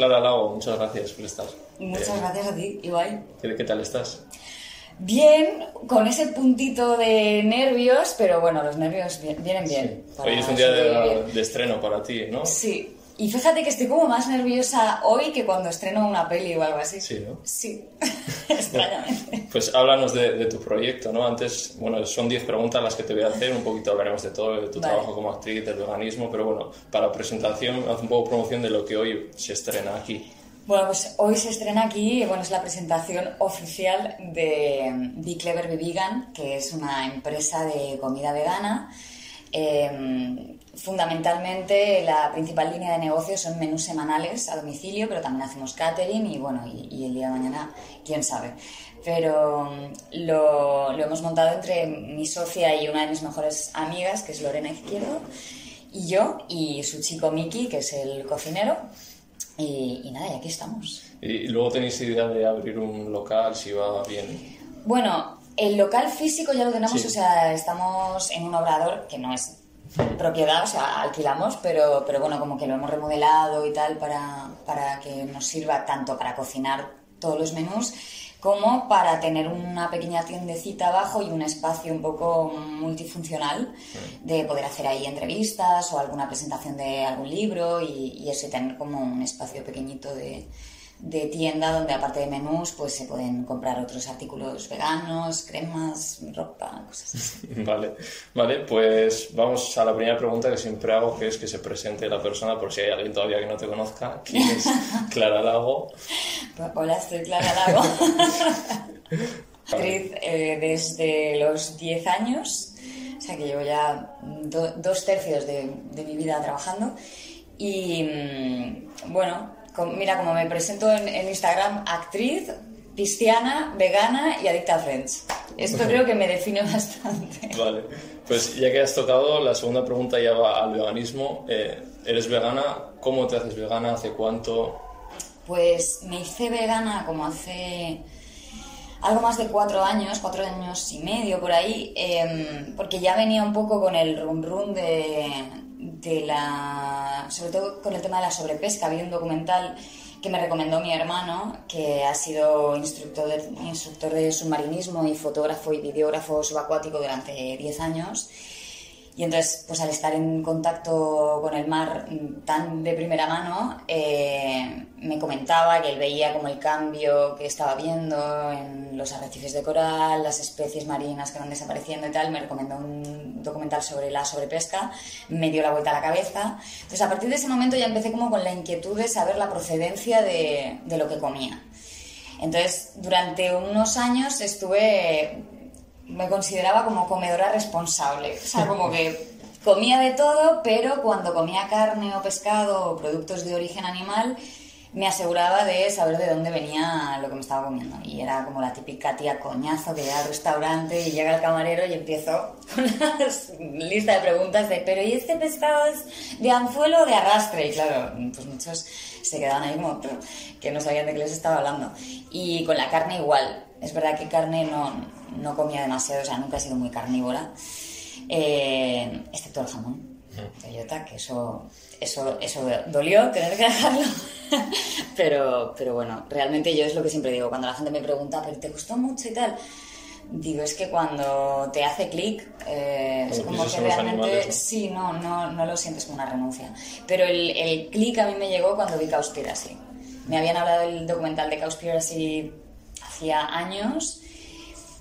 Clara Lago, muchas gracias por estar. Muchas Eh, gracias a ti, Ibai. ¿qué, qué tal estás? Bien, con ese puntito de nervios, pero bueno, los nervios vi- vienen bien. Hoy es un día de estreno para ti, ¿no? Sí, y fíjate que estoy como más nerviosa hoy que cuando estreno una peli o algo así. Sí, ¿no? Sí, extrañamente. Pues háblanos de, de tu proyecto, ¿no? Antes, bueno, son 10 preguntas las que te voy a hacer, un poquito hablaremos de todo, de tu Vale. trabajo como actriz, del veganismo, pero bueno, para presentación, haz un poco promoción de lo que hoy se estrena aquí. Bueno, pues hoy se estrena aquí, bueno, es la presentación oficial de Be Clever Be Vegan, que es una empresa de comida vegana. Eh, fundamentalmente, la principal línea de negocio son menús semanales a domicilio, pero también hacemos catering y bueno, y, y el día de mañana, quién sabe. Pero mm, lo, lo hemos montado entre mi socia y una de mis mejores amigas, que es Lorena Izquierdo, y yo, y su chico Miki, que es el cocinero. Y, y nada, y aquí estamos. Y luego tenéis idea de abrir un local, si va bien. Bueno, el local físico ya lo tenemos, Sí. o sea, estamos en un obrador que no es propiedad, o sea, alquilamos, pero, pero bueno, como que lo hemos remodelado y tal para, para que nos sirva tanto para cocinar todos los menús como para tener una pequeña tiendecita abajo y un espacio un poco multifuncional de poder hacer ahí entrevistas o alguna presentación de algún libro y, y eso, y tener como un espacio pequeñito de, de tienda donde aparte de menús pues se pueden comprar otros artículos veganos, cremas, ropa, cosas así. Vale, vale, pues vamos a la primera pregunta que siempre hago, que es que se presente la persona, por si hay alguien todavía que no te conozca. ¿Quién es Clara Lago? Hola, soy Clara Lago. Actriz eh, desde los 10 años, o sea que llevo ya do- dos tercios de, de mi vida trabajando. Y mm, bueno, mira, como me presento en, en Instagram, actriz, cristiana, vegana y adicta a Friends. Esto creo que me define bastante. Vale, pues ya que has tocado, la segunda pregunta ya va al veganismo. Eh, ¿Eres vegana? ¿Cómo te haces vegana? ¿Hace cuánto? Pues me hice vegana como hace algo más de cuatro años, cuatro años y medio por ahí, em, porque ya venía un poco con el run run de, de la. sobre todo con el tema de la sobrepesca. Había un documental que me recomendó mi hermano, que ha sido instructor de, instructor de submarinismo y fotógrafo y videógrafo subacuático durante 10 años. Y entonces, pues al estar en contacto con el mar mm, tan de primera mano, eh, me comentaba que él veía como el cambio que estaba viendo en los arrecifes de coral, las especies marinas que van desapareciendo y tal. Me recomendó un documental sobre la sobrepesca, me dio la vuelta a la cabeza. Entonces, a partir de ese momento ya empecé como con la inquietud de saber la procedencia de, de lo que comía. Entonces, durante unos años estuve me consideraba como comedora responsable. O sea, como que comía de todo, pero cuando comía carne o pescado o productos de origen animal, me aseguraba de saber de dónde venía lo que me estaba comiendo. Y era como la típica tía coñazo que llega al restaurante y llega el camarero y empiezo con una lista de preguntas de, pero ¿y este pescado es de anzuelo o de arrastre? Y claro, pues muchos se quedaban ahí como que no sabían de qué les estaba hablando. Y con la carne igual. Es verdad que carne no, no comía demasiado, o sea, nunca he sido muy carnívora, eh, excepto el jamón. Toyota, que eso, eso, eso dolió tener que dejarlo. pero, pero bueno, realmente yo es lo que siempre digo, cuando la gente me pregunta, ¿pero te gustó mucho y tal? Digo, es que cuando te hace clic, eh, es Como que realmente animales, ¿no? sí, no, no, no lo sientes como una renuncia. Pero el, el clic a mí me llegó cuando vi Cowspiracy. Me habían hablado del documental de Cowspiracy hacía años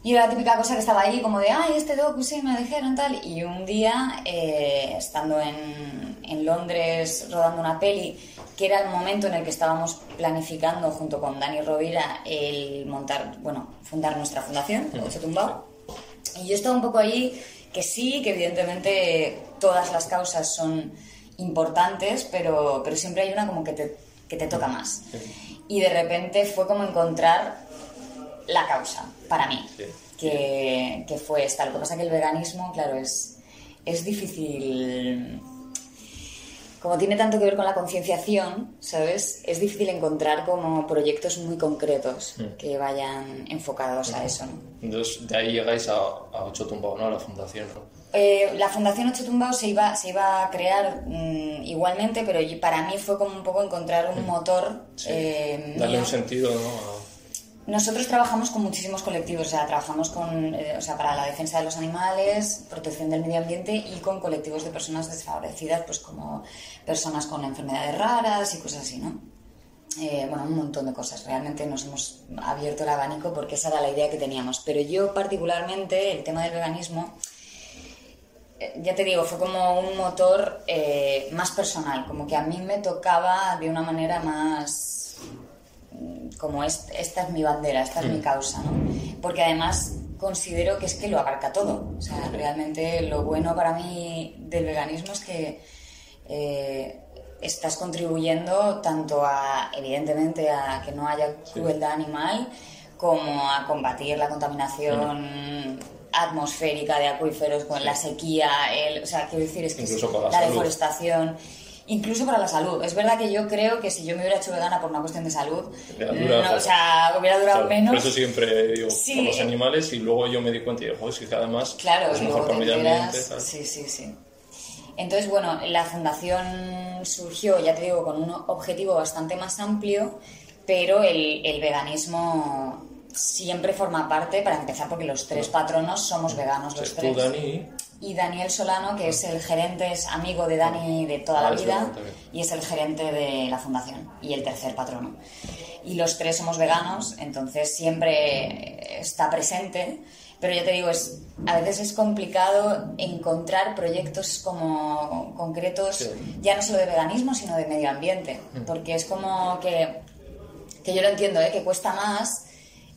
y era la típica cosa que estaba ahí como de, ay, este docu, sí, me dijeron tal. Y un día, eh, estando en, en Londres rodando una peli, que era el momento en el que estábamos planificando junto con Dani Rovira el montar, bueno, fundar nuestra fundación, Ocho Tumbao. Y yo estaba un poco ahí que sí, que evidentemente todas las causas son importantes, pero, pero siempre hay una como que te, que te toca más. Y de repente fue como encontrar la causa para mí, que, que, fue esta. Lo que pasa que el veganismo, claro, es, es difícil como tiene tanto que ver con la concienciación, ¿sabes? Es difícil encontrar como proyectos muy concretos mm. que vayan enfocados a eso, ¿no? Entonces, de ahí llegáis a, a Ocho Tumbao, ¿no? A la fundación, ¿no? Eh, la Fundación Ocho Tumbao se iba, se iba a crear mm, igualmente, pero para mí fue como un poco encontrar un mm. motor. Eh, Darle un sentido, ¿no? Nosotros trabajamos con muchísimos colectivos, o sea, trabajamos con, eh, o sea, para la defensa de los animales, protección del medio ambiente y con colectivos de personas desfavorecidas, pues como personas con enfermedades raras y cosas así, ¿no? Eh, bueno, un montón de cosas. Realmente nos hemos abierto el abanico porque esa era la idea que teníamos. Pero yo particularmente, el tema del veganismo, eh, ya te digo, fue como un motor más personal, como que a mí me tocaba de una manera más como esta es mi bandera, esta es mi mm. causa, ¿no? Porque además considero que es que lo abarca todo. O sea, realmente lo bueno para mí del veganismo es que eh, estás contribuyendo tanto a, evidentemente, a que no haya crueldad animal, como a combatir la contaminación mm. atmosférica de acuíferos con la sequía, el, o sea, quiero decir, es que la, deforestación incluso para la salud. Es verdad que yo creo que si yo me hubiera hecho vegana por una cuestión de salud, no, o sea, hubiera durado menos. Por eso siempre digo, por los animales, y luego yo me di cuenta y digo, es que además claro, es mejor para el medio ambiente. Sí, sí, sí. Entonces, bueno, la fundación surgió, ya te digo, con un objetivo bastante más amplio, pero el, el veganismo siempre forma parte, para empezar, porque los tres patronos somos veganos los tres. Tú, Dani, y Daniel Solano, que es el gerente, es amigo de Dani de toda la ah, vida y es el gerente de la fundación y el tercer patrono. Y los tres somos veganos, entonces siempre está presente, pero ya te digo, es, a veces es complicado encontrar proyectos como concretos, ya no solo de veganismo, sino de medio ambiente, mm. porque es como que, que yo lo entiendo, ¿eh? que cuesta más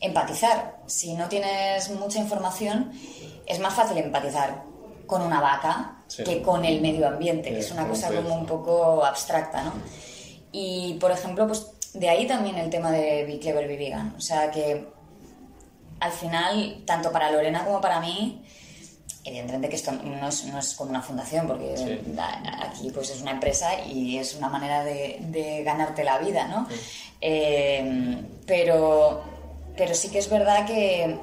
empatizar. Si no tienes mucha información, es más fácil empatizar con una vaca que con el medio ambiente, que es una cosa como un poco abstracta, ¿no? Y, por ejemplo, pues de ahí también el tema de Be Clever, Be Vegan. O sea que al final, tanto para Lorena como para mí, evidentemente que esto no es, no es como una fundación, porque aquí pues es una empresa y es una manera de, ganarte la vida, ¿no? Eh, pero, pero sí que es verdad que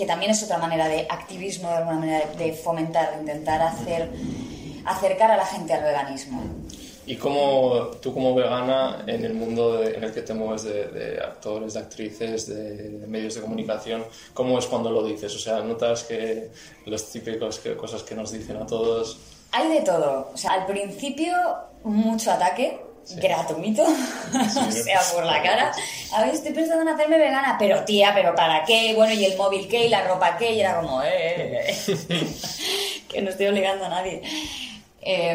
que también es otra manera de activismo, de alguna manera de fomentar, de intentar hacer, acercar a la gente al veganismo. ¿Y cómo tú como vegana en el mundo en el que te mueves de, actores, de actrices, de, medios de comunicación, cómo es cuando lo dices? O sea, ¿notas que los típicos que, cosas que nos dicen a todos? Hay de todo. O sea, al principio mucho ataque, gratuito, o sea, por la cara. A ver, estoy pensando en hacerme vegana, pero tía, pero ¿para qué? Bueno, y el móvil qué, y la ropa qué, y era como, eh, eh, eh". que no estoy obligando a nadie.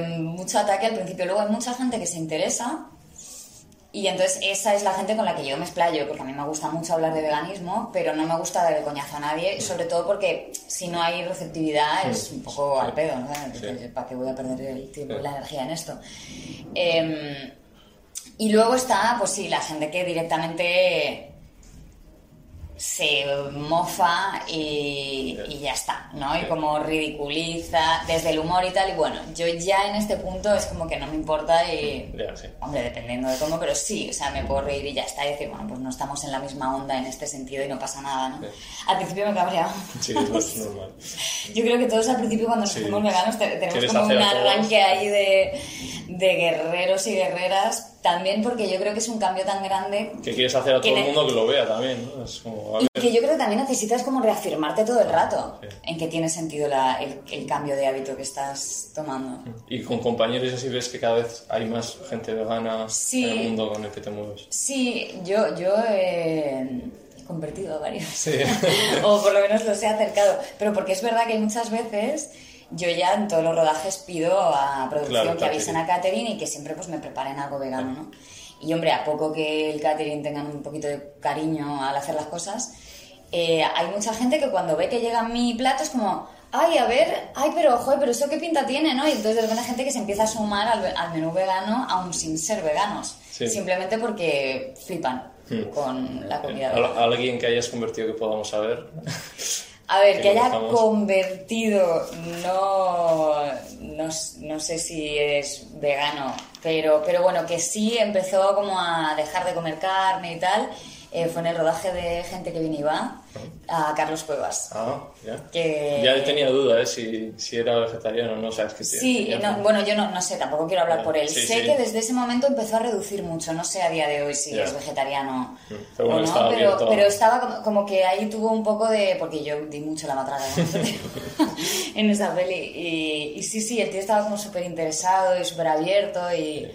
mucho ataque al principio, luego hay mucha gente que se interesa. Y entonces esa es la gente con la que yo me explayo, porque a mí me gusta mucho hablar de veganismo, pero no me gusta dar el coñazo a nadie, sobre todo porque si no hay receptividad es un poco al pedo, ¿no? ¿Para qué voy a perder el tiempo y la energía en esto? Eh, y luego está, pues sí, la gente que directamente se mofa y, ya está, ¿no? Y como ridiculiza desde el humor y tal. Y bueno, yo ya en este punto es como que no me importa y... Hombre, dependiendo de cómo, pero sí, o sea, me puedo reír y ya está. Y decir, bueno, pues no estamos en la misma onda en este sentido y no pasa nada, ¿no? Al principio me cabreaba. Sí, es normal. yo creo que todos al principio cuando nos hacemos veganos tenemos como un arranque ahí de, de guerreros y guerreras también porque yo creo que es un cambio tan grande. Que quieres hacer a todo el mundo que lo vea también, ¿no? Es como, y que yo creo que también necesitas como reafirmarte todo el rato en que tiene sentido la, el, cambio de hábito que estás tomando. Y con compañeros así ves que cada vez hay más gente vegana en el mundo con el que te mueves. Sí, yo, yo he convertido a varios. Sí. o por lo menos los he acercado. Pero porque es verdad que hay muchas veces yo ya en todos los rodajes pido a producción que avisen a catering y que siempre pues me preparen algo vegano, ¿no? Y hombre, a poco que el catering tenga un poquito de cariño al hacer las cosas, eh, hay mucha gente que cuando ve que llega mi plato es como, ay, a ver, ay, pero, joder, pero eso qué pinta tiene, ¿no? Y entonces de repente hay gente que se empieza a sumar al, al menú vegano aún sin ser veganos, Sí. simplemente porque flipan con la comida vegana. alguien que hayas convertido que podamos saber. A ver, que que haya convertido, no, no, no sé si es vegano, pero, pero bueno, que sí empezó como a dejar de comer carne y tal, eh, fue en el rodaje de Gente que viene y va, a Carlos Cuevas. Ah, ya. Que- Ya tenía duda, ¿eh? Si, si era vegetariano o no, sabes que Sí, no, bueno, yo no, no sé, tampoco quiero hablar por él. sí, sé sí. que desde ese momento empezó a reducir mucho, no sé a día de hoy si Ya. es vegetariano Pero bueno, o no, estaba pero, pero estaba como, como que ahí tuvo un poco de... porque yo di mucho la matraca ¿no? en esa peli y, y sí, sí, el tío estaba como súper interesado y súper abierto y,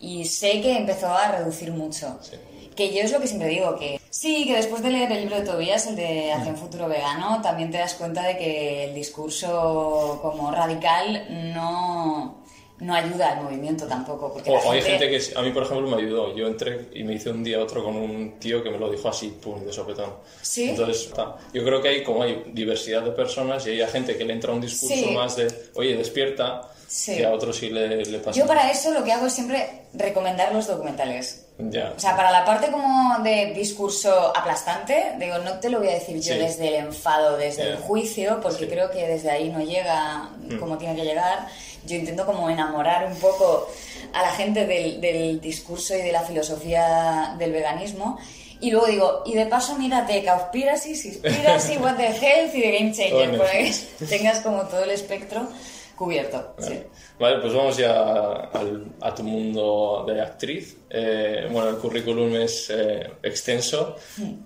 y sé que empezó a reducir mucho. Sí. Que yo es lo que siempre digo, que sí, que después de leer el libro de Tobías, el de Hacia un futuro vegano, también te das cuenta de que el discurso como radical no, no ayuda al movimiento tampoco. Porque O, o hay gente- gente que a mí, por ejemplo, me ayudó. Yo entré y me hice un día otro con un tío que me lo dijo así, pum, de sopetón. ¿Sí? Entonces, yo creo que hay como hay diversidad de personas y hay gente que le entra un discurso Sí. más de, oye, despierta, Sí. que a otros sí le, le pasa. Yo para eso lo que hago es siempre recomendar los documentales. Ya. O sea, para la parte como de discurso aplastante, digo, no te lo voy a decir yo Sí. desde el enfado, desde Ya. el juicio, porque Sí. Mm. creo que desde ahí no llega como tiene que llegar. Yo intento como enamorar un poco a la gente del, del discurso y de la filosofía del veganismo. Y luego digo, y de paso mírate Cowspiracy, Seaspiracy, What the Health y The Game Changer, para que tengas como todo el espectro cubierto. sí. Vale. Pues vamos ya al- a tu mundo de actriz. Eh, bueno, el currículum es eh, extenso.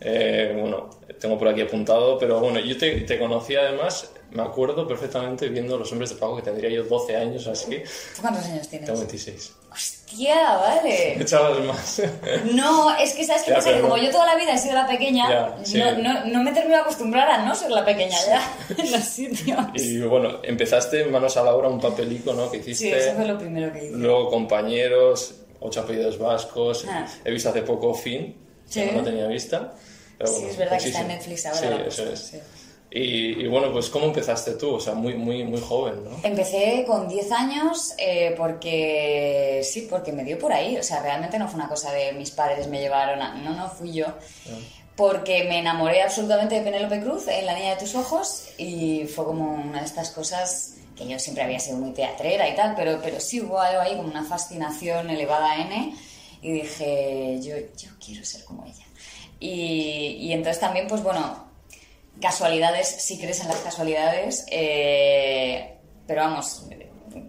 Eh, bueno, tengo por aquí apuntado, pero bueno, yo te, te conocí además, me acuerdo perfectamente viendo Los Hombres de Pago, que tendría yo 12 años así. ¿Tú cuántos años tienes? Tengo 26. Hostia, vale. Echabas más. No, es que sabes Ya, pasa, que como yo toda la vida he sido la pequeña, Ya, sí. no, no, no me termino de acostumbrar a no ser la pequeña ya en los sitios. y bueno, empezaste Manos a la Obra, un papelico ¿no? que Sí, hiciste. eso fue lo primero que hice. Luego compañeros, ocho apellidos vascos. Ah. He visto hace poco Fin, que Sí. no tenía vista. pero Sí, bueno, es verdad que está en. Netflix ahora. Sí, eso es. sí. Y, y bueno, pues ¿cómo empezaste tú? O sea, muy, muy, muy joven, ¿no? Empecé con 10 años eh, porque sí, porque me dio por ahí. O sea, realmente no fue una cosa de mis padres me llevaron a... No, no, fui yo. Porque me enamoré absolutamente de Penélope Cruz en La Niña de tus Ojos y fue como una de estas cosas que yo siempre había sido muy teatrera y tal, pero, pero sí hubo algo ahí como una fascinación elevada a N y dije, yo, yo quiero ser como ella. Y, y entonces también, pues bueno, casualidades, si crees en las casualidades, eh, pero vamos,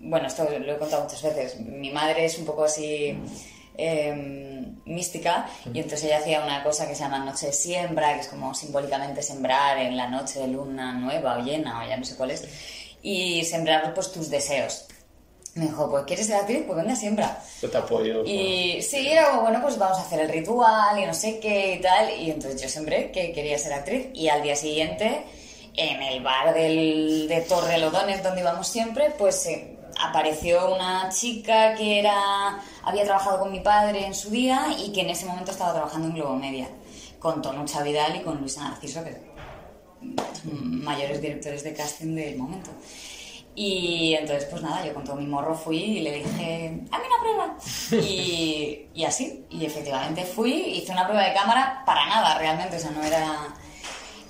bueno, esto lo he contado muchas veces, mi madre es un poco así eh, mística y entonces ella hacía una cosa que se llama noche de siembra, que es como simbólicamente sembrar en la noche de luna nueva o llena o ya no sé cuál es, y sembrar pues tus deseos. Me dijo, pues ¿quieres ser actriz? Pues venga, siembra. Yo te apoyo. Y sí, era como, bueno, pues vamos a hacer el ritual y no sé qué y tal. Y entonces yo sembré que quería ser actriz. Y al día siguiente, en el bar del, de Torrelodones, donde íbamos siempre, pues eh, apareció una chica que era había trabajado con mi padre en su día y que en ese momento estaba trabajando en Globo Media. Con Tonucha Vidal y con Luisa Narciso, que son mayores directores de casting del momento. Y entonces, pues nada, yo con todo mi morro fui y le dije, hazme una prueba. Y, y así, y efectivamente fui, hice una prueba de cámara para nada realmente, o sea, no era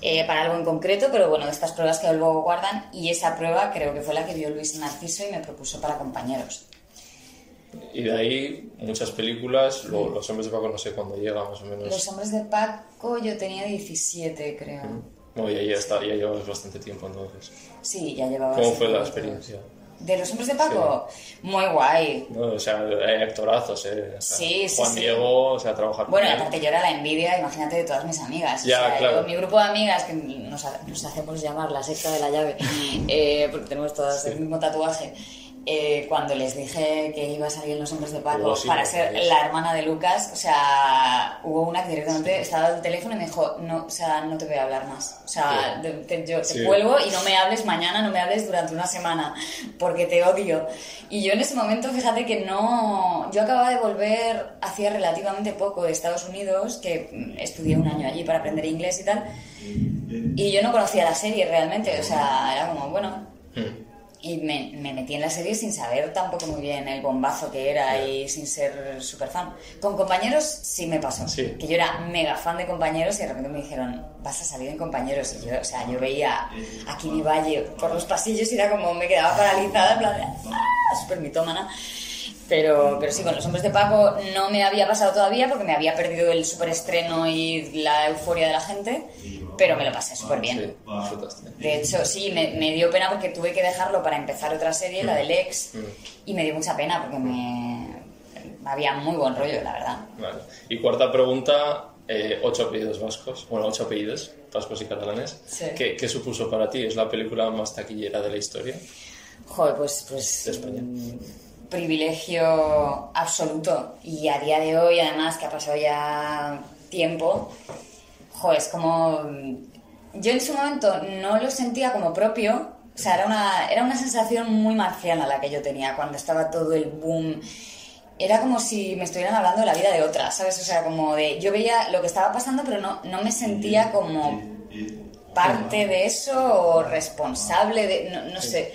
eh, para algo en concreto, pero bueno, de estas pruebas que luego guardan, y esa prueba creo que fue la que vio Luis Narciso y me propuso para compañeros. Y de ahí muchas películas, lo- Los Hombres de Paco no sé cuándo llega más o menos. Los hombres de Paco yo tenía 17, creo. No, ya, ya, está, ya llevas bastante tiempo entonces. Sí, ya llevaba... ¿Cómo fue la experiencia? ¿De los hombres de Paco? Muy guay. No, o sea, hay actorazos, ¿eh? O sea, Sí, sí, Juan sí. Diego, o sea, trabajar Bueno, y con él. aparte yo era la envidia, imagínate, de todas mis amigas. O Ya, sea, claro. yo- mi grupo de amigas, que nos, nos hacemos llamar la secta de la llave, eh, porque tenemos todas el mismo tatuaje, eh, cuando les dije que iba a salir en Los Hombres de Paco Luego sí, para ser Sí. la hermana de Lucas, o sea, hubo una que directamente estaba al teléfono y me dijo, no, o sea, no te voy a hablar más. O sea, Sí. te, te- yo te Sí. cuelgo y no me hables mañana, no me hables durante una semana, porque te odio. Y yo en ese momento, fíjate que no... Yo acababa de volver hacía relativamente poco de Estados Unidos, que mm, estudié un año allí para aprender inglés y tal, Y yo no conocía la serie realmente, o sea, era como, bueno. Mm. Y me, me metí en la serie sin saber tampoco muy bien el bombazo que era y sin ser súper fan. Con compañeros sí me pasó. Sí. Que yo era mega fan de compañeros y de repente me dijeron, vas a salir en compañeros. Y yo, o sea, yo veía a Kimi Valle por los pasillos y era como, me quedaba paralizada, en plan, ¡ah! súper mitómana. Pero, pero sí, con los hombres de Paco no me había pasado todavía porque me había perdido el super estreno y la euforia de la gente, pero me lo pasé súper bien. Disfrutaste. De hecho, sí, me, me dio pena porque tuve que dejarlo para empezar otra serie, la del ex, y me dio mucha pena porque me había muy buen rollo, la verdad. Vale. Y cuarta pregunta, eh, ocho apellidos vascos, bueno, ocho apellidos vascos y catalanes. Sí. ¿Qué, qué supuso para ti? ¿Es la película más taquillera de la historia? Joder, pues, pues De España. Privilegio absoluto. Y a día de hoy, además, que ha pasado ya tiempo, joder, es como... mm, Yo en su momento no lo sentía como propio, o sea, era una, era una sensación muy marciana la que yo tenía cuando estaba todo el boom. Era como si me estuvieran hablando de la vida de otra, ¿sabes? O sea, como de... Yo veía lo que estaba pasando, pero no, no me sentía como parte de eso o responsable de... No, no sé.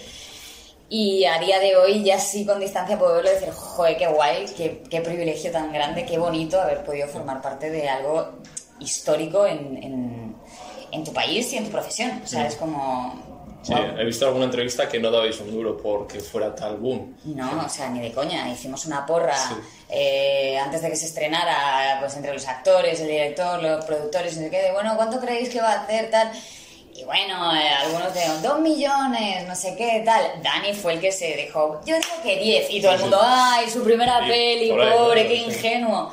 Y a día de hoy, ya sí con distancia, puedo verlo y decir, joder, qué guay, qué, qué privilegio tan grande, qué bonito haber podido formar parte de algo histórico en, en, en tu país y en tu profesión. O sea, es como... Sí, he visto alguna entrevista que no dabais un duro porque fuera tal boom. No, o sea, ni de coña. Hicimos una porra Sí. eh, antes de que se estrenara, pues entre los actores, el director, los productores, no sé qué, de bueno, ¿cuánto creéis que va a hacer tal? Y bueno, eh, algunos de dos millones, no sé qué, tal. Dani fue el que se dejó, yo digo que 10, y todo el mundo. ¡ay, su primera peli, pobre, qué ingenuo!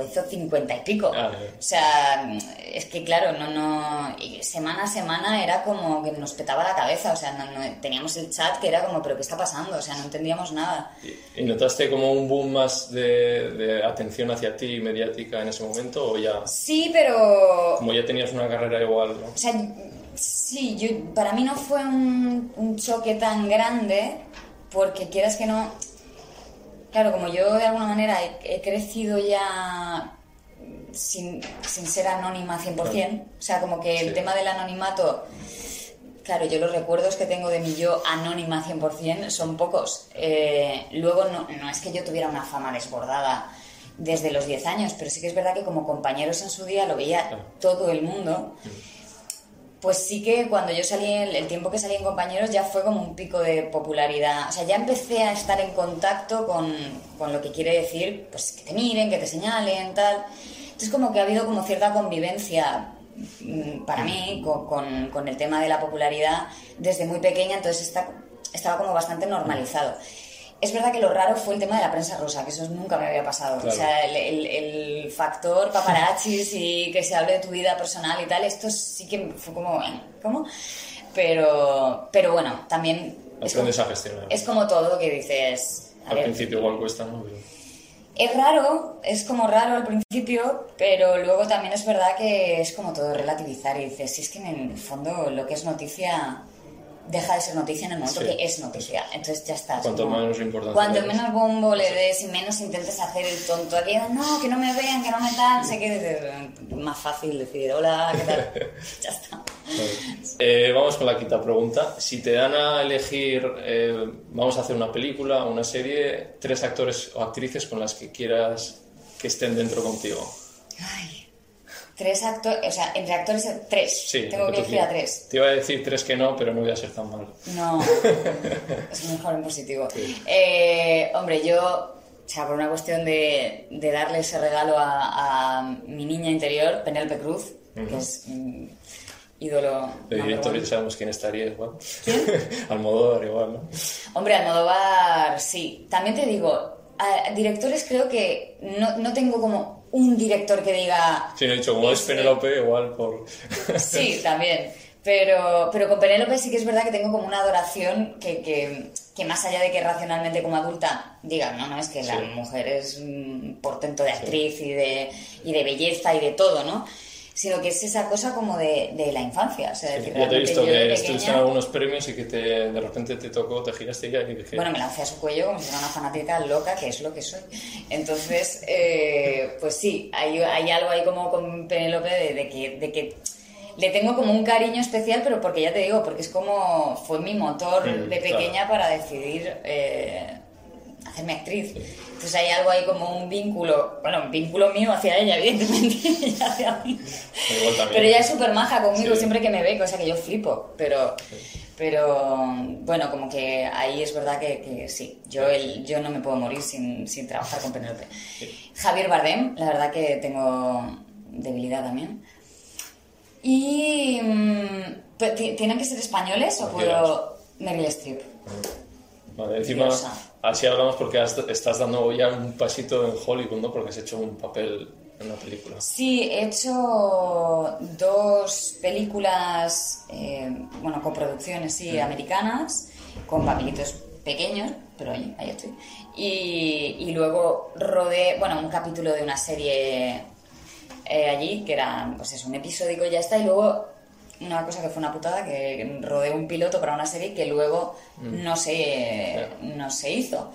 Hizo cincuenta y pico. Ah, sí. O sea, es que claro, no, no, semana a semana era como que nos petaba la cabeza, o sea, no- no- teníamos el chat que era como, pero ¿qué está pasando? O sea, no entendíamos nada. ¿Y, y notaste como un boom más de, de atención hacia ti mediática en ese momento o ya, Sí, pero. como ya tenías una carrera igual, ¿no? O sea, sí, yo, para mí no fue un, un choque tan grande, porque quieras que no. Claro, como yo de alguna manera he, he crecido ya sin, sin ser anónima 100%, o sea, como que el tema del anonimato. Claro, yo los recuerdos que tengo de mi yo anónima 100% son pocos. Eh, luego no, no es que yo tuviera una fama desbordada desde los 10 años, pero sí que es verdad que como compañeros en su día lo veía Claro. todo el mundo. Pues sí que cuando yo salí, el, tiempo que salí en compañeros ya fue como un pico de popularidad. O sea, ya empecé a estar en contacto con, con lo que quiere decir, pues que te miren, que te señalen, tal. Entonces como que ha habido como cierta convivencia mm, para mí con, con- con el tema de la popularidad desde muy pequeña, entonces está, estaba como bastante normalizado. Es verdad que lo raro fue el tema de la prensa rosa, que eso nunca me había pasado. Claro. O sea, el, el- el factor paparazzis y que se hable de tu vida personal y tal, esto sí que fue como, ¿eh? ¿cómo? Pero, pero bueno, también es como, Aprendes a gestionar. es como todo que dices... a Al ver, principio igual cuesta, ¿no? Es raro, es como raro al principio, pero luego también es verdad que es como todo relativizar y dices, si es que en el fondo lo que es noticia deja de ser noticia en el momento Sí. que es noticia. Entonces ya está. es Cuanto como- menos importancia Cuanto menos bombo le des y menos intentes hacer el tonto aquí, no, que no me vean, que no me tal, sé que dices, más fácil decir hola, ¿qué tal? ya está. Eh, vamos con la quinta pregunta. Si te dan a elegir, eh, vamos a hacer una película, una serie, tres actores o actrices con las que quieras que estén dentro contigo. Ay. Tres actores, o sea, entre actores, tres. Sí, Tengo que elegir a tres. Te iba a decir tres que no, pero no voy a ser tan malo. No, es mejor en positivo. Eh, hombre, yo, o sea, por una cuestión de, de darle ese regalo a, a mi niña interior, Penélope Cruz, que es mm, ídolo. De director ya sabemos quién estaría igual. ¿Quién? Almodóvar igual, ¿no? Hombre, Almodóvar, sí. También te digo, a- directores creo que no, no tengo como un director que diga... Sí, no he dicho, como es Este- Penélope, igual por... Sí, también. Pero, pero con Penélope sí que es verdad que tengo como una adoración que, que, que más allá de que racionalmente como adulta diga, no, no, es que la mujer es un portento de actriz y, de, y de belleza y de todo, ¿no? Sino que es esa cosa como de, de la infancia. O sea, decir, ya te he visto que estuviste en algunos premios y que te, de repente te tocó, te giraste y dije... Bueno, me lancé a su cuello como si fuera una fanática loca, que es lo que soy. Entonces, eh, pues sí, hay, hay algo ahí como con Penélope de, de que, de que le tengo como un cariño especial, pero porque ya te digo, porque es como fue mi motor Mm, de pequeña para decidir eh, hacerme actriz. Entonces hay algo ahí como un vínculo, bueno, un vínculo mío hacia ella, evidentemente, ella hacia mí. Pero ella es súper maja conmigo Sí. siempre que me ve, cosa que yo flipo, pero... Pero bueno, como que ahí es verdad que, que sí, yo, el, yo no me puedo morir sin, sin trabajar con Penélope. Javier Bardem, la verdad que tengo debilidad también. Y... mm, ¿Tienen que ser españoles o puedo...? Meryl Streep. Vale, encima, así hablamos porque has- estás dando ya un pasito en Hollywood, ¿no? Porque has hecho un papel en una película. Sí, he hecho dos películas, eh, bueno, coproducciones, sí, americanas, con papelitos pequeños, pero oye, ahí estoy. Y, y luego rodé, bueno, un capítulo de una serie eh, allí, que era, pues eso, un episódico y ya está, y luego una cosa que fue una putada, que rodé un piloto para una serie que luego no, se, no se hizo.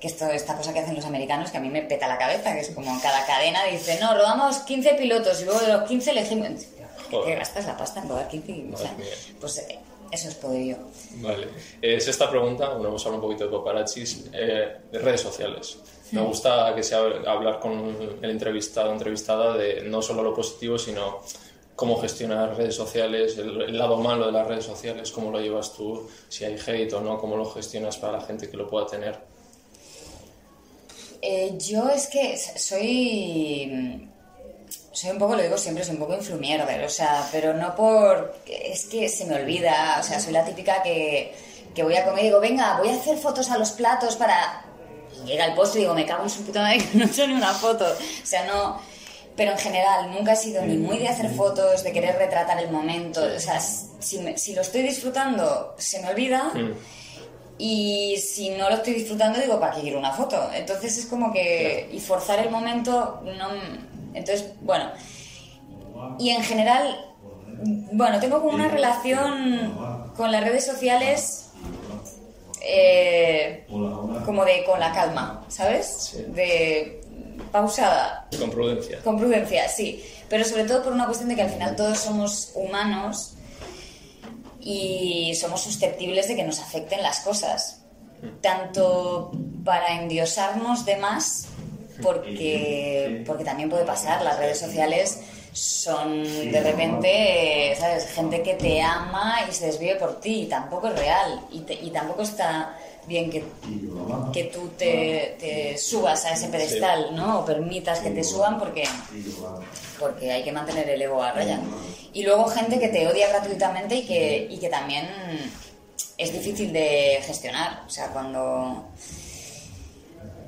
Que esto, esta cosa que hacen los americanos que a mí me peta la cabeza, que es como cada cadena dice, no, rodamos 15 pilotos y luego de los 15 elegimos... ¿Qué Joder. gastas la pasta en rodar 15? O sea, pues eh, eso es poderío. Vale. Es esta pregunta, bueno, hemos hablado un poquito de paparazzis, eh, de redes sociales. Me gusta que sea hablar con el entrevistado o entrevistada de no solo lo positivo, sino cómo gestionar redes sociales, el, el lado malo de las redes sociales, cómo lo llevas tú, si hay hate o no, cómo lo gestionas para la gente que lo pueda tener. Eh, yo es que soy. Soy un poco, lo digo siempre, soy un poco influmierder, o sea, pero no por. Es que se me olvida, o sea, soy la típica que, que voy a comer y digo, venga, voy a hacer fotos a los platos para. Y llega el postre y digo, me cago en su puta madre que no he hecho ni una foto. O sea, no. Pero en general, nunca he sido ni muy de hacer fotos, de querer retratar el momento. O sea, si, me- si lo estoy disfrutando, se me olvida. Mm. Y si no lo estoy disfrutando, digo, ¿para qué quiero una foto? Entonces es como que. Y forzar el momento, no. Entonces, bueno. Y en general, bueno, tengo como una relación con las redes sociales. eh, como de con la calma, ¿sabes? Sí. De pausada, Con prudencia. con prudencia, sí. Pero sobre todo por una cuestión de que al final todos somos humanos y somos susceptibles de que nos afecten las cosas. Tanto para endiosarnos de más, porque, porque también puede pasar, las redes sociales son de repente, ¿sabes? Gente que te ama y se desvive por ti y tampoco es real y, te- y tampoco está bien que, que tú te, te subas a ese pedestal, ¿no? O permitas que te suban porque porque hay que mantener el ego a raya. Y luego gente que te odia gratuitamente y que, y que también es difícil de gestionar. O sea, cuando,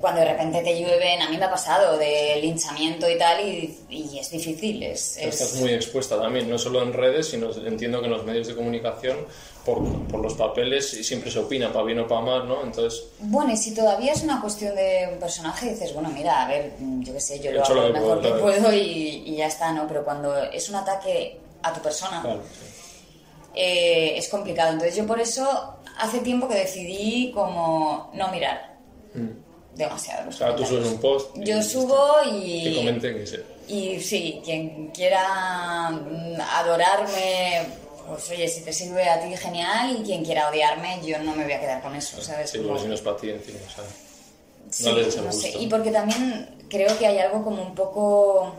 cuando de repente te llueven, a mí me ha pasado de linchamiento y tal, y, y es difícil. Es, es- Estás muy expuesta también, no solo en redes, sino entiendo que en los medios de comunicación, por, por los papeles, y siempre se opina, para bien o para mal, ¿no? Entonces, Bueno, y si todavía es una cuestión de un personaje, dices, bueno, mira, a ver, mm, yo qué sé, yo He lo hago lo mejor que puedo, puedo y, y ya está, ¿no? Pero cuando es un ataque a tu persona, claro, sí. eh, es complicado. Entonces yo por eso hace tiempo que decidí como no mirar demasiado los. Claro, tú subes un post. y Yo subo y... Que comenten que sí. Y sí, quien quiera mm, adorarme, pues oye, si te sirve a ti, genial. Y quien quiera odiarme, yo no me voy a quedar con eso, ¿sabes? Sí, porque si no es para ti, encima, Sí, no no sé. Y porque también creo que hay algo como un poco.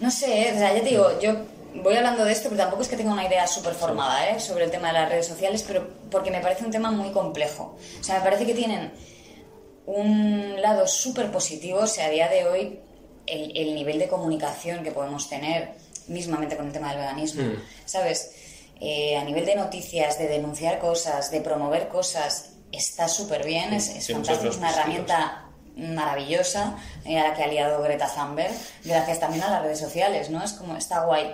No sé, o sea, ya te digo, yo voy hablando de esto, pero tampoco es que tenga una idea súper formada ¿eh? sobre el tema de las redes sociales, pero porque me parece un tema muy complejo. O sea, me parece que tienen un lado súper positivo, o sea, a día de hoy el, el nivel de comunicación que podemos tener, mismamente con el tema del veganismo, Mm. ¿sabes? Eh, a nivel de noticias, de denunciar cosas, de promover cosas, está súper bien, es, es Sí, muchas fantástico, es una herramienta maravillosa eh, a la que ha liado Greta Thunberg, gracias también a las redes sociales, ¿no? Es como, está guay.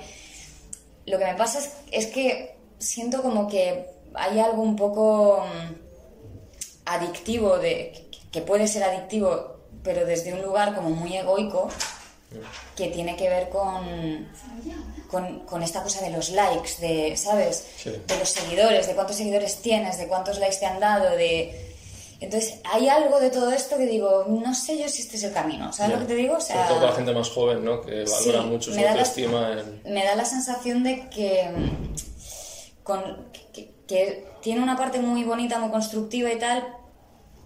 Lo que me pasa es, es que siento como que hay algo un poco mm, adictivo, de, que puede ser adictivo, pero desde un lugar como muy egoico, que tiene que ver con, con, con esta cosa de los likes, de, ¿sabes? Sí. De los seguidores, de cuántos seguidores tienes, de cuántos likes te han dado, de... Entonces, hay algo de todo esto que digo, no sé yo si este es el camino, ¿sabes Ya. lo que te digo? O sea, Sobre todo para la gente más joven, ¿no? Que valora Sí, mucho su la- autoestima en... me da la sensación de que, mm, con, que, que tiene una parte muy bonita, muy constructiva y tal,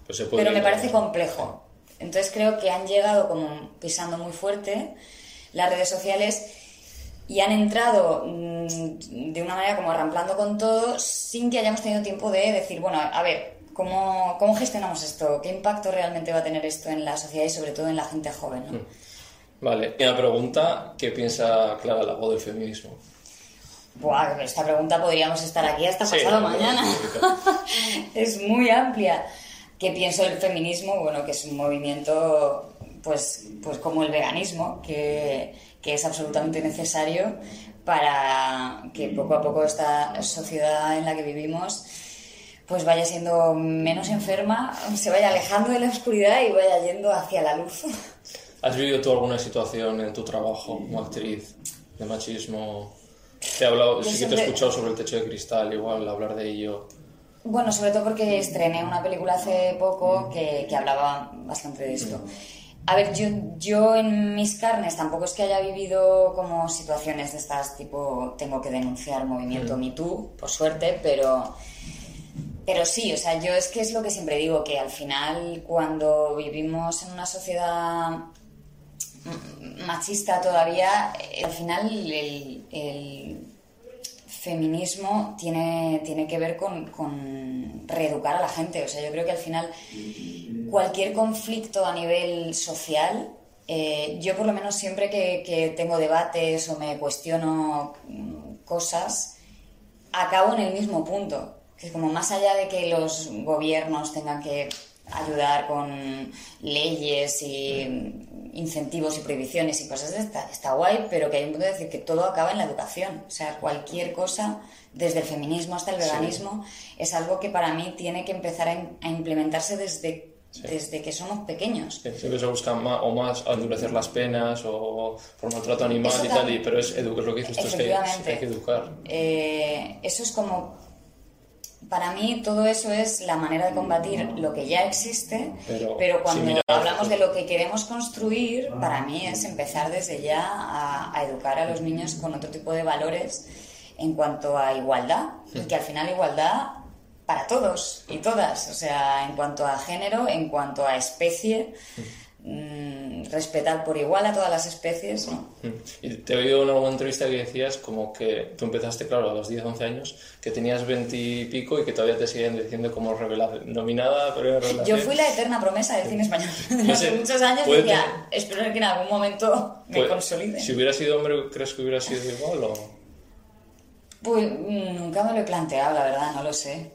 Pues se puede pero me parece complejo. Entonces creo que han llegado como pisando muy fuerte las redes sociales y han entrado mm, de una manera como arramplando con todo sin que hayamos tenido tiempo de decir, bueno, a ver, ¿cómo, cómo gestionamos esto? ¿Qué impacto realmente va a tener esto en la sociedad y sobre todo en la gente joven? ¿no? Vale, y una pregunta, ¿qué piensa Clara Lago del feminismo? Buah, esta pregunta podríamos estar aquí hasta pasado mañana. es muy amplia. ¿Qué pienso del feminismo? Bueno, que es un movimiento, pues, pues como el veganismo, que, que es absolutamente necesario para que poco a poco esta sociedad en la que vivimos pues vaya siendo menos enferma, se vaya alejando de la oscuridad y vaya yendo hacia la luz. ¿Has vivido tú alguna situación en tu trabajo como actriz de machismo? Te he hablado, Yo sí que te he escuchado sobre el techo de cristal, igual hablar de ello. Bueno, sobre todo porque estrené una película hace poco que, que hablaba bastante de esto. A ver, yo, yo en mis carnes tampoco es que haya vivido como situaciones de estas tipo tengo que denunciar movimiento Me Too, por suerte, pero, pero sí, o sea, yo es que es lo que siempre digo, que al final cuando vivimos en una sociedad mm, machista todavía, eh, al final el, el feminismo tiene, tiene que ver con, con reeducar a la gente. O sea, yo creo que al final cualquier conflicto a nivel social, eh, yo por lo menos siempre que, que tengo debates o me cuestiono cosas, acabo en el mismo punto. Que como más allá de que los gobiernos tengan que ayudar con leyes y incentivos y prohibiciones y cosas de esta, está guay, pero que hay un punto de decir que todo acaba en la educación. O sea, cualquier cosa, desde el feminismo hasta el veganismo, es algo que para mí tiene que empezar a, im- a implementarse desde, desde que somos pequeños. Sí, Siempre se busca más, o más endurecer las penas o por maltrato animal Eso y tal, y, pero es educar, lo que dices tú es que hay que educar. Eh, eso es como, para mí todo eso es la manera de combatir lo que ya existe, Pero cuando hablamos de lo que queremos construir, para mí es empezar desde ya a, a educar a los niños con otro tipo de valores en cuanto a igualdad, que al final igualdad para todos y todas, o sea, en cuanto a género, en cuanto a especie, mm, respetar por igual a todas las especies, ¿no? Mm. Y te he oído en alguna entrevista que decías como que tú empezaste, claro, a los 10, 11 años, que tenías 20 y pico y que todavía te siguen diciendo como revela- nominada, pero revelación. Yo fui la eterna promesa del cine español. No Hace muchos años decía, tener- espero que en algún momento me Pues, consolide. Si hubiera sido hombre, ¿crees que hubiera sido igual o...? Pues mm, nunca me lo he planteado, la verdad, no lo sé.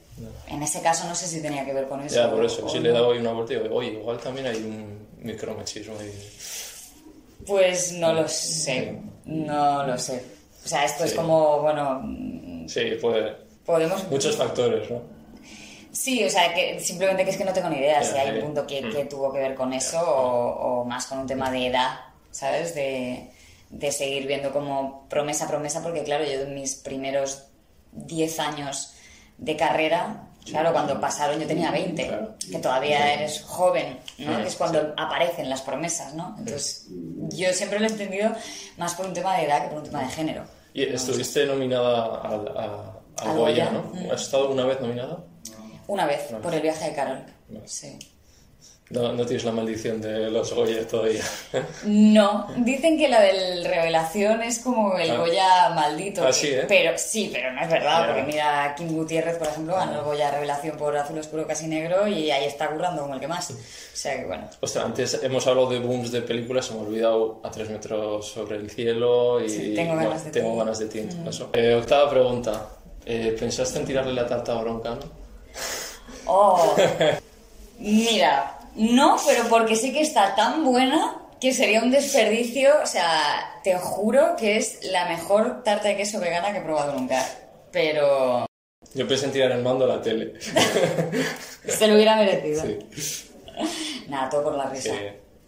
En ese caso no sé si tenía que ver con eso. Ya, por eso. o Si no. le he dado hoy una vuelta y digo, oye, igual también hay un micromachismo ahí. Pues no lo sé, no lo sé. O sea, esto es como, bueno, mm, Sí, puede... podemos... Muchos factores, ¿no? Sí, o sea, que simplemente que es que no tengo ni idea si hay un punto que, que tuvo que ver con eso o, o más con un tema de edad, ¿sabes? De, de seguir viendo como promesa, promesa, porque claro, yo en mis primeros 10 años de carrera, claro, cuando pasaron yo tenía 20, Claro. que todavía eres joven, ¿no? Sí, Que es cuando aparecen las promesas, ¿no? Entonces, yo siempre lo he entendido más por un tema de edad que por un tema de género. Y estuviste nominada a, Goya, Goya, ¿no? mm. ¿Has estado una vez nominada? Una vez, por el viaje de Carol. Sí. No, no tienes la maldición de los Goya todavía. No, dicen que la del revelación es como el Ah. Goya maldito. Ah, que- sí, ¿eh? Pero sí, pero no es verdad, porque mira, Kim Gutiérrez, por ejemplo, ganó el Goya revelación por azul oscuro casi negro y ahí está currando como el que más. O sea que bueno. Ostras, antes hemos hablado de booms de películas, se me ha olvidado A tres metros sobre el cielo y... Sí, Tengo ganas de tengo ti. ganas de ti, en tu caso. Eh, octava pregunta. Eh, ¿Pensaste en tirarle la tarta a Broncano? Oh, mira, no, pero porque sé que está tan buena que sería un desperdicio. O sea, te juro que es la mejor tarta de queso vegana que he probado nunca. Pero Yo pensé en tirar el mando a la tele. se lo hubiera merecido. sí. Nada, todo por la Sí. risa.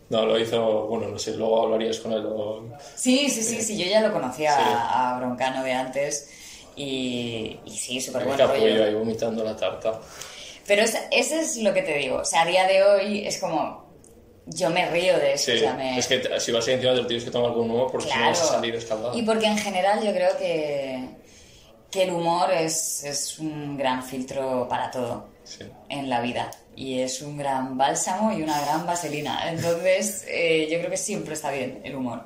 No, lo hizo, bueno, no sé, luego hablarías con él. o- Sí, sí, sí, sí, yo ya lo conocía Sí. a, a Broncano de antes y, y sí, súper buen apoyo rollo. ahí vomitando la tarta. Pero es- ese es lo que te digo. O sea, a día de hoy es como. Yo me río de eso. Sí, o sea, me- es que si vas a ir encima te lo tienes que tomar con humor porque si no vas a salir escaldado. Y porque en general yo creo que, que el humor es, es un gran filtro para todo Sí. en la vida. Y es un gran bálsamo y una gran vaselina. Entonces, eh, yo creo que siempre está bien el humor.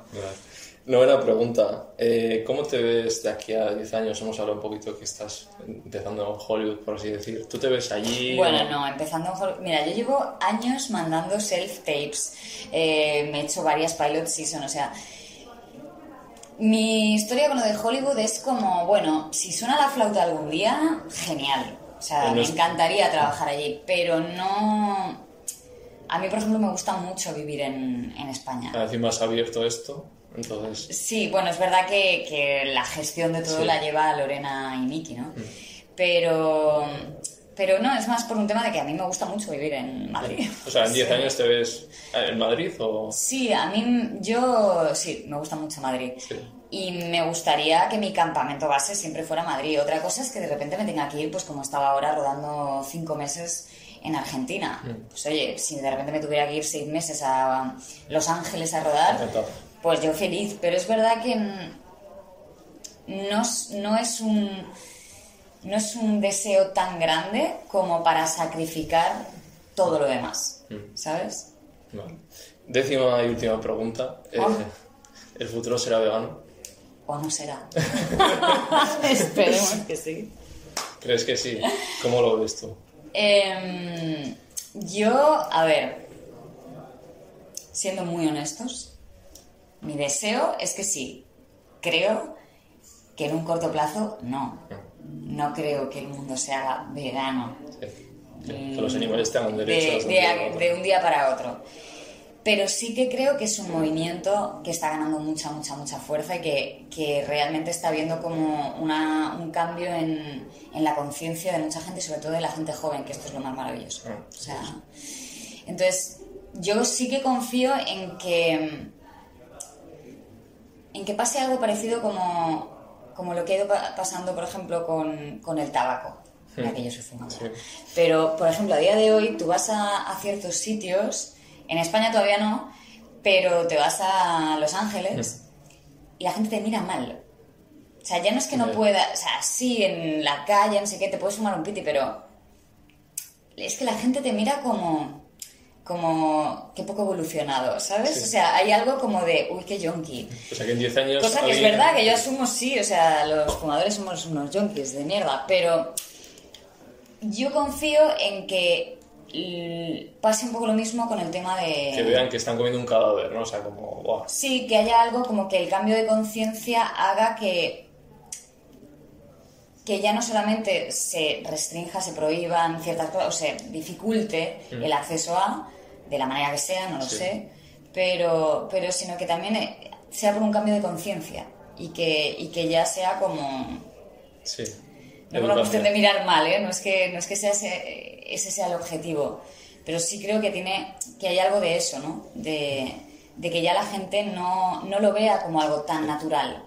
Novena pregunta. Eh, ¿Cómo te ves de aquí a 10 años? Hemos hablado un poquito que estás empezando en Hollywood, por así decir. ¿Tú te ves allí? Bueno, no, empezando mejor. Mira, yo llevo años mandando self-tapes. Eh, me he hecho varias pilot season, o sea. Mi historia con lo de Hollywood es como, bueno, si suena la flauta algún día, genial. O sea, me encantaría trabajar allí, pero no. A mí, por ejemplo, me gusta mucho vivir en, en España. Encima has abierto esto, entonces... Sí, bueno, es verdad que, que la gestión de todo Sí. Mm. la lleva Lorena y Miki, ¿no? Pero, pero no, es más por un tema de que a mí me gusta mucho vivir en Madrid. O sea, en 10 Sí. años te ves en Madrid o... Sí, a mí, yo sí, me gusta mucho Madrid. Sí. Y me gustaría que mi campamento base siempre fuera Madrid. Otra cosa es que de repente me tenga que ir, pues como estaba ahora, rodando cinco meses en Argentina. Mm. Pues oye, si de repente me tuviera que ir seis meses a Los Ángeles a rodar, pues yo feliz. Pero es verdad que mm, no, es- no es un no es un deseo tan grande como para sacrificar todo lo demás, Mm. ¿sabes? Vale. Décima y última pregunta. Eh, Oh. ¿El futuro será vegano? ¿O no será? Esperemos que sí. ¿Crees que sí? ¿Cómo lo ves tú? Em, yo, a ver, siendo muy honestos, mi deseo es que sí. Creo que en un corto plazo no. No creo que el mundo se haga vegano. Sí. Sí, Que los animales tengan derechos. de, de- de un día para otro. Pero sí que creo que es un movimiento que está ganando mucha, mucha, mucha fuerza y que, que realmente está viendo como una- un cambio en, en la conciencia de mucha gente, sobre todo de la gente joven, que esto es lo más maravilloso. Ah, O sea, entonces, yo sí que confío en que, en que pase algo parecido como, como lo que ha ido pa- pasando, por ejemplo, con, con el tabaco. Ya que yo soy fumadora. Sí. Pero, por ejemplo, a día de hoy tú vas a, a ciertos sitios, en España todavía no, pero te vas a Los Ángeles y la gente te mira mal. O sea, ya no es que no pueda, o sea, sí, en la calle, no sé qué, te puedes fumar un piti, pero es que la gente te mira como, como, qué poco evolucionado, ¿sabes? Sí. O sea, hay algo como de, uy, qué yonki. O sea, que en 10 años... Cosa que es verdad, que yo asumo sí, o sea, los fumadores somos unos junkies de mierda, pero yo confío en que pase un poco lo mismo con el tema de... Que vean que están comiendo un cadáver, ¿no? O sea, como... Sí, que haya algo como que el cambio de conciencia haga que que ya no solamente se restrinja, se prohíban ciertas cosas, o se dificulte el acceso a, de la manera que sea, no lo Mm. Sí. sé, pero, pero sino que también eh, sea por un cambio de conciencia y que, y que ya sea como... Sí. No por una cuestión de mirar mal, ¿eh? no es que, no es que sea ese, ese sea el objetivo, pero sí creo que, tiene, que hay algo de eso, ¿no? De, de que ya la gente no, no lo vea como algo tan natural,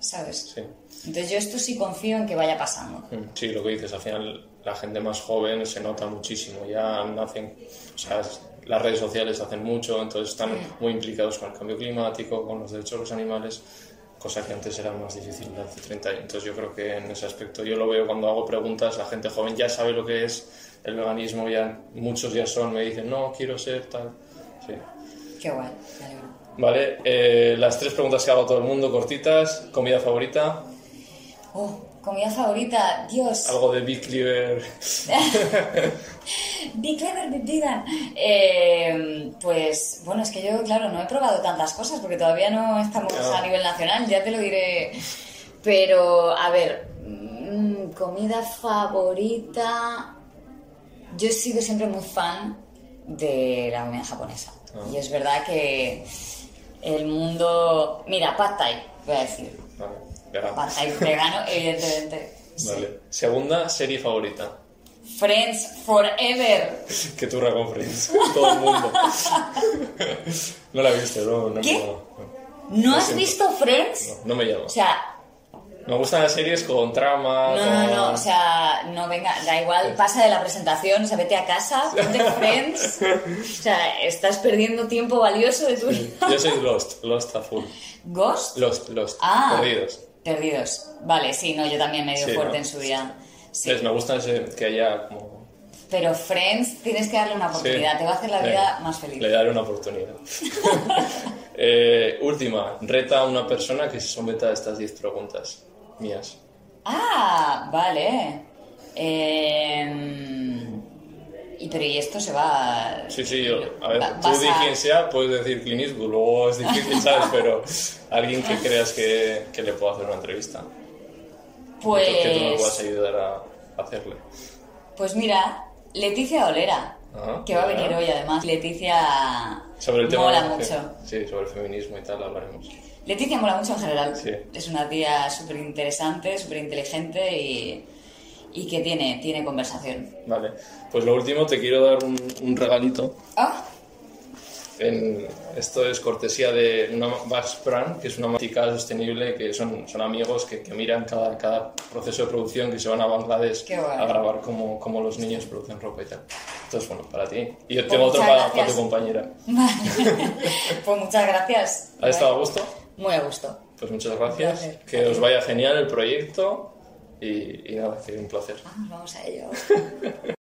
¿sabes? Sí. Entonces yo esto sí confío en que vaya pasando. Mm, Sí, lo que dices, al final la gente más joven se nota muchísimo, ya nacen, o sea, las redes sociales hacen mucho, entonces están muy implicados con el cambio climático, con los derechos de los animales, cosa que antes era más difícil hace 30 años. Entonces yo creo que en ese aspecto yo lo veo cuando hago preguntas, la gente joven ya sabe lo que es el veganismo, ya muchos ya son, me dicen, no, quiero ser tal. Sí. Qué guay. Vale, eh, las tres preguntas que hago a todo el mundo, cortitas, comida favorita, Oh, comida favorita, Dios. algo de Big Cleaver. Be clever, be vegan. Eh, pues bueno, es que yo, claro, no he probado tantas cosas porque todavía no estamos No. a nivel nacional, ya te lo diré. Pero, a ver, mm, comida favorita. Yo he sido siempre muy fan de la comida japonesa. Ah. Y es verdad que el mundo. Mira, Pad Thai, voy a decir. Vale, vegano. Pad Thai vegano, evidentemente. sí. Vale. Segunda serie favorita. Friends Forever. Que turra con Friends. Todo el mundo. no la he visto, no, no, ¿Qué? no, ¿No has siento. visto Friends? no, no me llama. O sea, Me gustan las series con trama. No, no, no, o sea, no venga, da igual, pasa de la presentación, o sea, vete a casa, ponte Friends. O sea, estás perdiendo tiempo valioso de tu vida. Yo soy Lost, Lost a full. ¿Ghost? Lost, Lost. Ah. Perdidos. Perdidos. Vale, sí, no, yo también me dio Sí, fuerte ¿no? en su día. Sí. Entonces, me gusta ese, que haya como. Pero Friends tienes que darle una oportunidad, Sí. te va a hacer la vida más feliz. Le daré una oportunidad. Eh, última, reta a una persona que se someta a estas 10 preguntas mías. Ah, vale. Em, y pero y esto se va. Sí, sí, yo, a ver, Va- tú vas di a- quien sea, puedes decir Clint Eastwood, luego es difícil, ¿sabes? Pero alguien que creas que, que le pueda hacer una entrevista. Pues. Que tú me puedas ayudar a hacerle. Pues mira, Leticia Olera, que va a venir hoy además. Leticia Sobre el tema mola de- mucho. Sí, sobre el feminismo y tal hablaremos. Leticia mola mucho en general. Sí. Es una tía súper interesante, súper inteligente y, y que tiene, tiene conversación. Vale, pues lo último te quiero dar un, un regalito. Ah, En- esto es cortesía de una Bax Brand, que es una mática sostenible, que son, son amigos que, que miran cada, cada proceso de producción, que se van a Bangladesh a grabar cómo, cómo los niños producen ropa y tal. Entonces, bueno, para ti. Y yo Pues tengo otro para, para tu compañera. pues muchas gracias. ¿Ha estado a gusto? Muy a gusto. Pues muchas gracias. Que os vaya genial el proyecto y, y nada, que un placer. Vamos, vamos a ello.